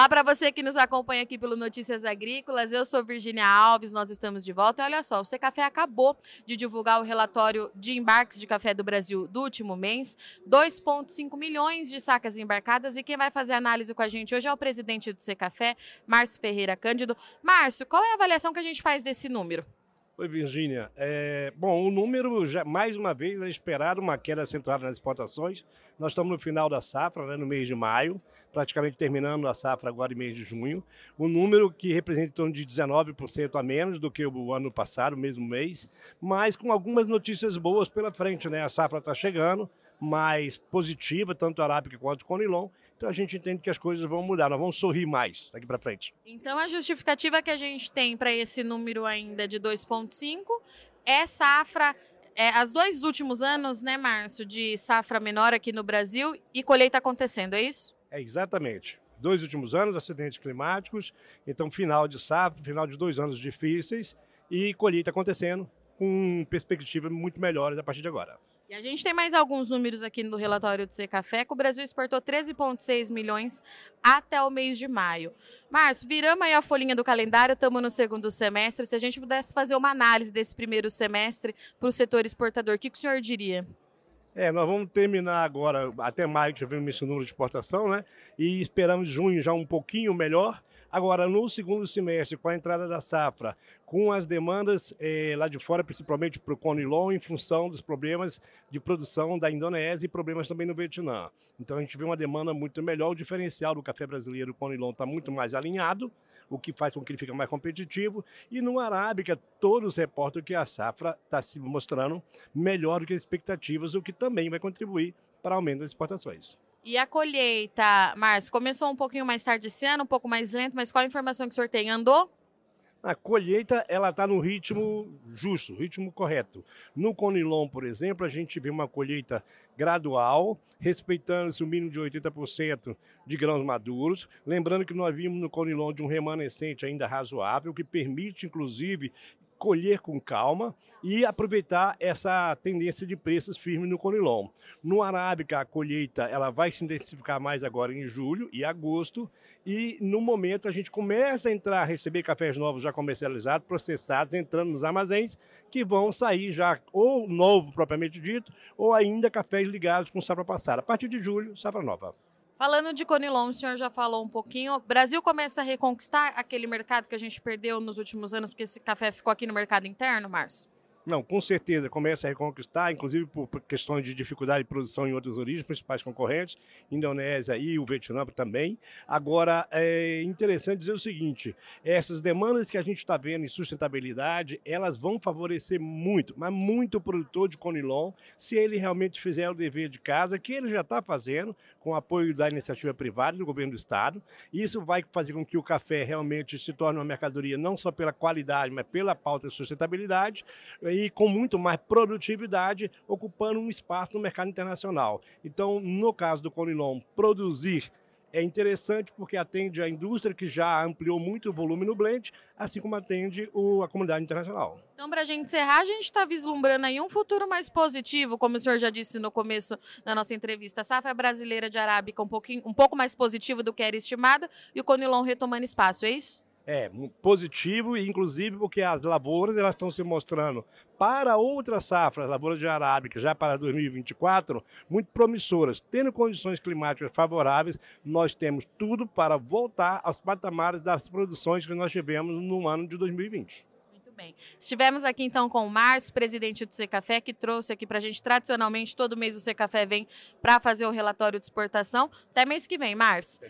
Olá para você que nos acompanha aqui pelo Notícias Agrícolas. Eu sou Virginia Alves, nós estamos de volta. E olha só, o Secafé acabou de divulgar o relatório de embarques de café do Brasil do último mês. 2,5 milhões de sacas embarcadas. E quem vai fazer análise com a gente hoje é o presidente do Secafé, Márcio Ferreira Cândido. Márcio, qual é a avaliação que a gente faz desse número? Oi, Virgínia. É, bom, o número, já, mais uma vez, é esperado uma queda acentuada nas exportações. Nós estamos no final da safra, né, no mês de maio, praticamente terminando a safra agora em mês de junho. O número que representa em torno de 19% a menos do que o ano passado, o mesmo mês, mas com algumas notícias boas pela frente. Né? A safra está chegando, mais positiva, tanto arábica quanto conilon. Então a gente entende que as coisas vão mudar, nós vamos sorrir mais daqui para frente. Então a justificativa que a gente tem para esse número ainda de 2,5 é safra. É, os dois últimos anos, né, Márcio, de safra menor aqui no Brasil e colheita acontecendo, é isso? É exatamente. Dois últimos anos, acidentes climáticos, então final de safra, final de dois anos difíceis e colheita acontecendo com perspectivas muito melhores a partir de agora. E a gente tem mais alguns números aqui no relatório do Secafé, que o Brasil exportou 13,6 milhões até o mês de maio. Márcio, viramos aí a folhinha do calendário, estamos no segundo semestre. Se a gente pudesse fazer uma análise desse primeiro semestre para o setor exportador, o que, que o senhor diria? É, nós vamos terminar agora, até maio tivemos esse número de exportação, né? E esperamos junho já um pouquinho melhor. Agora, no segundo semestre, com a entrada da safra, com as demandas eh, lá de fora, principalmente para o Conilon, em função dos problemas de produção da Indonésia e problemas também no Vietnã. Então, a gente vê uma demanda muito melhor. O diferencial do café brasileiro, o Conilon, está muito mais alinhado, o que faz com que ele fique mais competitivo. E no Arábica, todos reportam que a safra está se mostrando melhor do que as expectativas, o que também vai contribuir para o aumento das exportações. E a colheita, Márcio, começou um pouquinho mais tarde esse ano, um pouco mais lento, mas qual a informação que o senhor tem? Andou? A colheita ela está no ritmo justo, ritmo correto. No Conilon, por exemplo, a gente vê uma colheita gradual, respeitando-se o mínimo de 80% de grãos maduros. Lembrando que nós vimos no Conilon de um remanescente ainda razoável, que permite, inclusive, colher com calma e aproveitar essa tendência de preços firme no Conilon. No Arábica, a colheita ela vai se intensificar mais agora em julho e agosto e no momento a gente começa a entrar, a receber cafés novos já comercializados, processados, entrando nos armazéns, que vão sair já ou novo propriamente dito, ou ainda cafés ligados com safra passada. A partir de julho, safra nova. Falando de Conilon, o senhor já falou um pouquinho. O Brasil começa a reconquistar aquele mercado que a gente perdeu nos últimos anos, porque esse café ficou aqui no mercado interno, Márcio? Não, com certeza começa a reconquistar, inclusive por questões de dificuldade de produção em outras origens, principais concorrentes, Indonésia e o Vietnã também. Agora, é interessante dizer o seguinte: essas demandas que a gente está vendo em sustentabilidade, elas vão favorecer muito, mas muito o produtor de Conilon, se ele realmente fizer o dever de casa, que ele já está fazendo, com apoio da iniciativa privada do governo do Estado. Isso vai fazer com que o café realmente se torne uma mercadoria não só pela qualidade, mas pela pauta de sustentabilidade e com muito mais produtividade, ocupando um espaço no mercado internacional. Então, no caso do Conilon, produzir é interessante porque atende a indústria que já ampliou muito o volume no blend, assim como atende o, a comunidade internacional. Então, para a gente encerrar, a gente está vislumbrando aí um futuro mais positivo, como o senhor já disse no começo da nossa entrevista. A safra brasileira de arábica um, pouquinho, um pouco mais positiva do que era estimada e o Conilon retomando espaço, é isso? É, positivo, inclusive porque as lavouras elas estão se mostrando para outras safras, lavouras de arábica, já para 2024, muito promissoras. Tendo condições climáticas favoráveis, nós temos tudo para voltar aos patamares das produções que nós tivemos no ano de 2020 bem. Estivemos aqui então com o Márcio, presidente do Secafé, que trouxe aqui para a gente, tradicionalmente, todo mês o Secafé vem para fazer o relatório de exportação. Até mês que vem, Márcio.